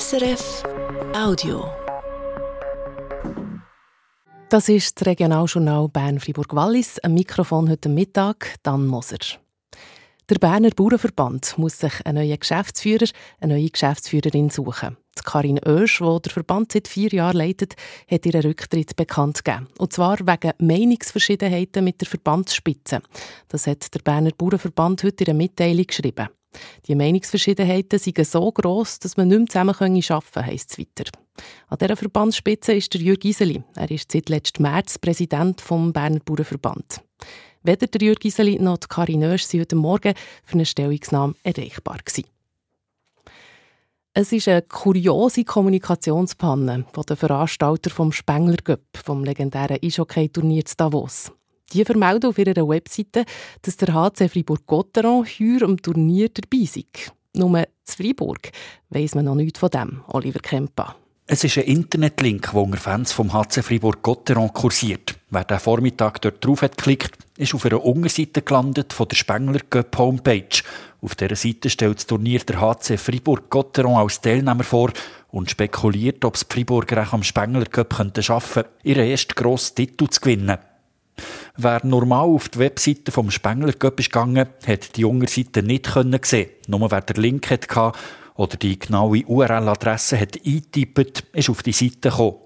SRF Audio. Das ist das Regionaljournal Bern-Fribourg-Wallis. Am Mikrofon heute Mittag Dan Moser. Der Berner Bauernverband muss sich einen neuen Geschäftsführer, eine neue Geschäftsführerin suchen. Die Karin Oesch, die der Verband seit vier Jahren leitet, hat ihren Rücktritt bekannt gegeben. Und zwar wegen Meinungsverschiedenheiten mit der Verbandsspitze. Das hat der Berner Bauernverband heute in einer Mitteilung geschrieben. Die Meinungsverschiedenheiten sind so gross, dass man nicht mehr zusammen arbeiten können, heisst es weiter. An dieser Verbandsspitze ist der Jürg Giseli. Er ist seit letztem März Präsident vom Berner Bauernverband. Weder der Jürg Giseli noch die Karin Oesch sind heute Morgen für eine Stellungnahme erreichbar gewesen. Es ist eine kuriose Kommunikationspanne von den Veranstalter vom Spengler Cup, vom legendären Eishockey-Turnier zu Davos. Die vermelden auf ihrer Webseite, dass der HC Fribourg-Gotteron heuer am Turnier dabei sei. Nur zu Fribourg weiss man noch nichts von dem, Oliver Kempa. Es ist ein Internetlink, der unter Fans vom HC Fribourg-Gotteron kursiert. Wer den Vormittag dort drauf hat geklickt, ist auf einer Unterseite gelandet von der Spengler Cup Homepage. Auf dieser Seite stellt das Turnier der HC Fribourg-Gotteron als Teilnehmer vor und spekuliert, ob es die auch am Spengler Cup schaffen könnten, ihren ersten grossen Titel zu gewinnen. Wer normal auf die Webseite vom Spengler ist gegangen, hat die Unterseite nicht sehen Nur wer den Link hatte oder die genaue URL-Adresse hat eingetippt, ist auf die Seite gekommen.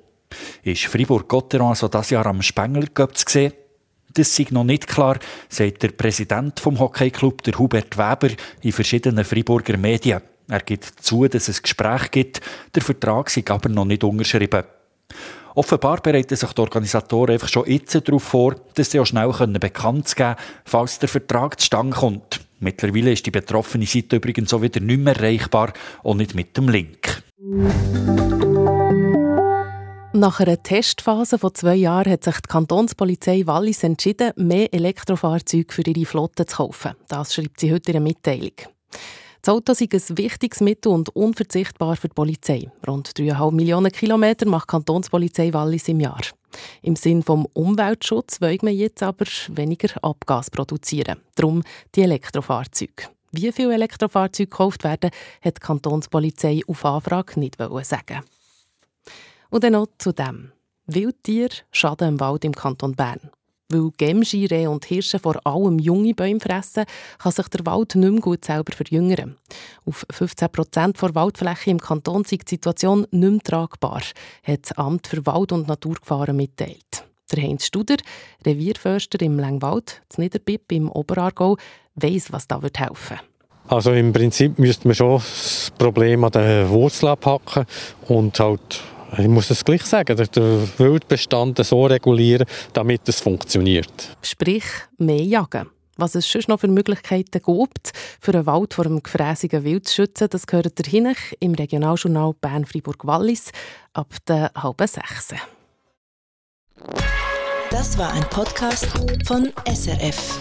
Ist Fribourg-Gotteron also dieses Jahr am Spengler zu sehen? Das ist noch nicht klar, sagt der Präsident vom Hockeyclub, der Hubert Weber, in verschiedenen Friburger Medien. Er gibt zu, dass es Gespräch gibt, der Vertrag ist aber noch nicht unterschrieben. Offenbar bereiten sich die Organisatoren einfach schon jetzt darauf vor, dass sie auch schnell bekannt geben können, falls der Vertrag zustande kommt. Mittlerweile ist die betroffene Seite übrigens so wieder nicht mehr erreichbar, und nicht mit dem Link. Nach einer Testphase von zwei Jahren hat sich die Kantonspolizei Wallis entschieden, mehr Elektrofahrzeuge für ihre Flotte zu kaufen. Das schreibt sie heute in einer Mitteilung. Das Auto ist ein wichtiges Mittel und unverzichtbar für die Polizei. Rund 3,5 Millionen Kilometer macht die Kantonspolizei Wallis im Jahr. Im Sinn vom Umweltschutz wollen wir jetzt aber weniger Abgas produzieren. Darum die Elektrofahrzeuge. Wie viele Elektrofahrzeuge gekauft werden, hat die Kantonspolizei auf Anfrage nicht sagen. Und dann noch zu dem. Wildtier schaden im Wald im Kanton Bern. Weil Gemschi, Rehe und Hirsche vor allem junge Bäume fressen, kann sich der Wald nicht mehr gut selber verjüngern. Auf 15 Prozent der Waldfläche im Kanton ist die Situation nicht mehr tragbar, hat das Amt für Wald- und Naturgefahren mitteilt. Der Heinz Studer, Revierförster im Längwald, das Niederbipp im Oberaargau, weiss, was da helfen würde. Also im Prinzip müsste man schon das Problem an der Wurzel abhacken und halt ich muss es gleich sagen, den Wildbestand so regulieren, damit es funktioniert. Sprich, mehr jagen. Was es sonst noch für Möglichkeiten gibt, für einen Wald vor einem gefräßigen Wild zu schützen, das gehört ihr hin im Regionaljournal Bern-Fribourg-Wallis ab der halben sechs. Das war ein Podcast von SRF.